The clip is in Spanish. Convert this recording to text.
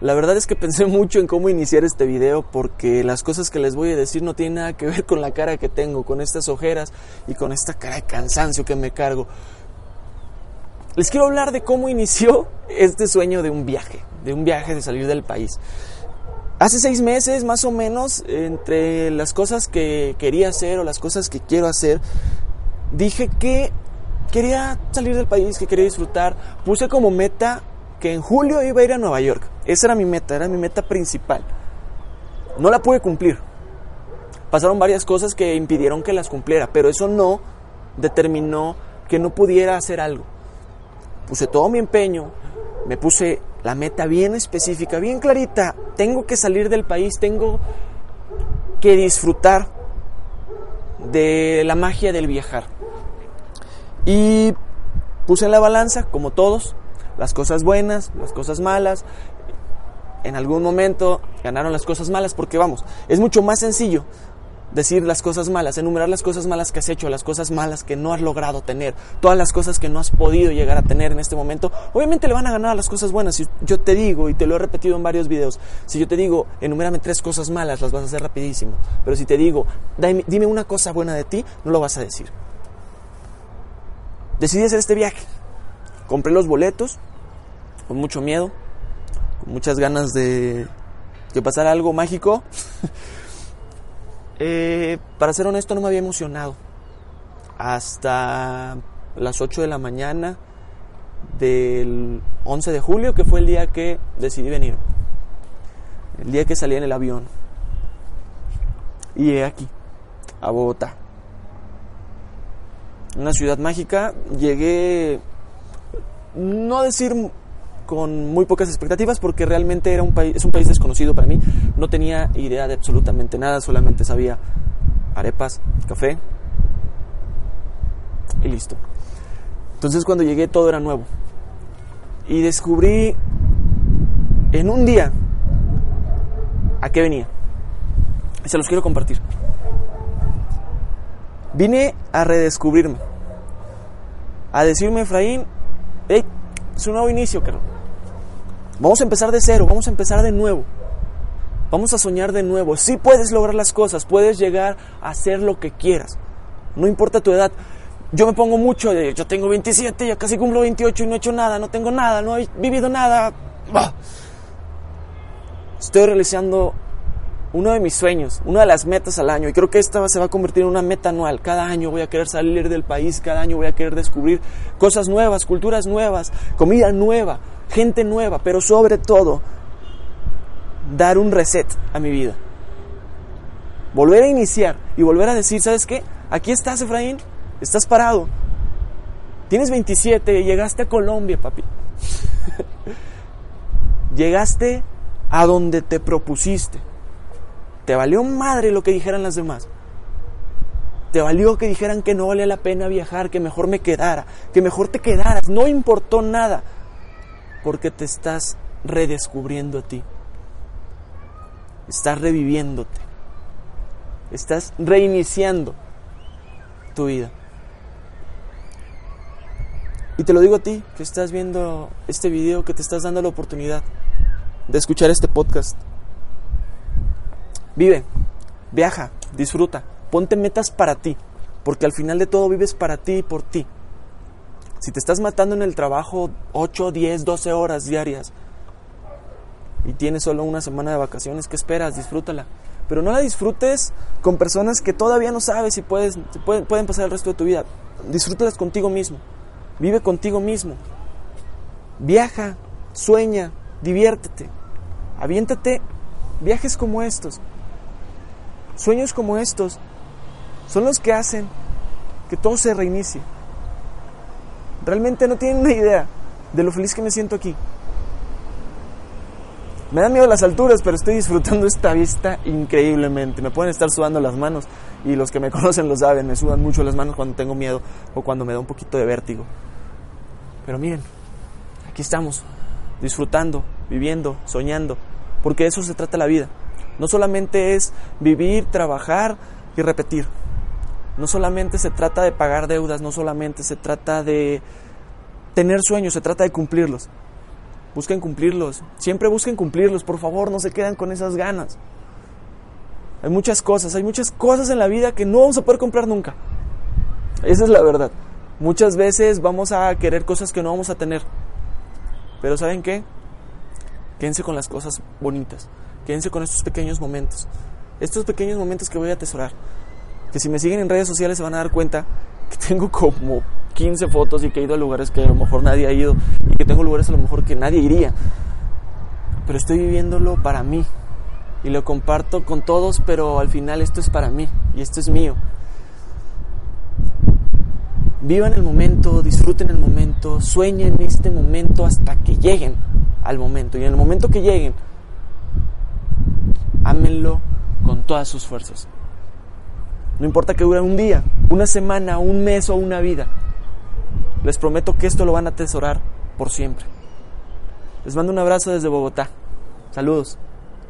La verdad es que pensé mucho en cómo iniciar este video porque las cosas que les voy a decir no tienen nada que ver con la cara que tengo, con estas ojeras y con esta cara de cansancio que me cargo. Les quiero hablar de cómo inició este sueño de un viaje, de un viaje de salir del país. Hace seis meses, más o menos, entre las cosas que quería hacer o las cosas que quiero hacer, dije que quería salir del país, que quería disfrutar. Puse como meta que en julio iba a ir a Nueva York. Esa era mi meta, era mi meta principal. No la pude cumplir. Pasaron varias cosas que impidieron que las cumpliera, pero eso no determinó que no pudiera hacer algo. Puse todo mi empeño, me puse la meta bien específica, bien clarita. Tengo que salir del país, tengo que disfrutar de la magia del viajar. Y puse en la balanza, como todos, las cosas buenas, las cosas malas. En algún momento ganaron las cosas malas porque vamos, es mucho más sencillo decir las cosas malas, enumerar las cosas malas que has hecho, las cosas malas que no has logrado tener, todas las cosas que no has podido llegar a tener en este momento, obviamente le van a ganar las cosas buenas. Si yo te digo, y te lo he repetido en varios videos, si yo te digo, enumérame tres cosas malas, las vas a hacer rapidísimo. Pero si te digo, dime una cosa buena de ti, no lo vas a decir. Decidí hacer este viaje. Compré los boletos, con mucho miedo, muchas ganas de que pasara algo mágico. Eh, para ser honesto, no me había emocionado. Hasta las 8 de la mañana del 11 de julio, que fue el día que decidí venir. El día que salí en el avión. Y llegué aquí, a Bogotá. Una ciudad mágica. Llegué, no a decir con muy pocas expectativas porque realmente era un país, es un país desconocido para mí. No tenía idea de absolutamente nada, solamente sabía arepas, café y listo. Entonces cuando llegué todo era nuevo. Y descubrí en un día a qué venía. Y se los quiero compartir. Vine a redescubrirme. A decirme, Efraín, hey, es un nuevo inicio, Carlos. Vamos a empezar de cero, vamos a empezar de nuevo. Vamos a soñar de nuevo. Sí puedes lograr las cosas, puedes llegar a hacer lo que quieras. No importa tu edad. Yo me pongo mucho yo tengo 27, ya casi cumplo 28 y no he hecho nada, no tengo nada, no he vivido nada. Estoy realizando uno de mis sueños, una de las metas al año. Y creo que esta se va a convertir en una meta anual. Cada año voy a querer salir del país, cada año voy a querer descubrir cosas nuevas, culturas nuevas, comida nueva, gente nueva, pero sobre todo dar un reset a mi vida. Volver a iniciar y volver a decir, ¿sabes qué? Aquí estás, Efraín, estás parado. Tienes 27, llegaste a Colombia, papi. llegaste a donde te propusiste. Te valió madre lo que dijeran las demás. Te valió que dijeran que no valía la pena viajar, que mejor me quedara, que mejor te quedaras. No importó nada, porque te estás redescubriendo a ti. Estás reviviéndote. Estás reiniciando tu vida. Y te lo digo a ti, que estás viendo este video, que te estás dando la oportunidad de escuchar este podcast. Vive, viaja, disfruta, ponte metas para ti, porque al final de todo vives para ti y por ti. Si te estás matando en el trabajo 8, 10, 12 horas diarias y tienes solo una semana de vacaciones, ¿qué esperas? Disfrútala. Pero no la disfrutes con personas que todavía no sabes si puedes, pueden, pueden pasar el resto de tu vida. Disfrútalas contigo mismo. Vive contigo mismo. Viaja, sueña, diviértete. Aviéntate viajes como estos. Sueños como estos son los que hacen que todo se reinicie. Realmente no tienen una idea de lo feliz que me siento aquí. Me dan miedo las alturas, pero estoy disfrutando esta vista increíblemente. Me pueden estar sudando las manos y los que me conocen lo saben, me sudan mucho las manos cuando tengo miedo o cuando me da un poquito de vértigo. Pero miren, aquí estamos, disfrutando, viviendo, soñando, porque de eso se trata la vida. No solamente es vivir, trabajar y repetir. No solamente se trata de pagar deudas, no solamente se trata de tener sueños, se trata de cumplirlos. Busquen cumplirlos. Siempre busquen cumplirlos. Por favor, no se quedan con esas ganas. Hay muchas cosas, hay muchas cosas en la vida que no vamos a poder comprar nunca. Esa es la verdad. Muchas veces vamos a querer cosas que no vamos a tener. Pero ¿saben qué? Quédense con las cosas bonitas. Quédense con estos pequeños momentos. Estos pequeños momentos que voy a atesorar. Que si me siguen en redes sociales se van a dar cuenta que tengo como 15 fotos y que he ido a lugares que a lo mejor nadie ha ido y que tengo lugares a lo mejor que nadie iría. Pero estoy viviéndolo para mí y lo comparto con todos, pero al final esto es para mí y esto es mío. Vivan el momento, disfruten el momento, sueñen este momento hasta que lleguen al momento. Y en el momento que lleguen, ámenlo con todas sus fuerzas. No importa que dure un día, una semana, un mes o una vida. Les prometo que esto lo van a atesorar por siempre. Les mando un abrazo desde Bogotá. Saludos.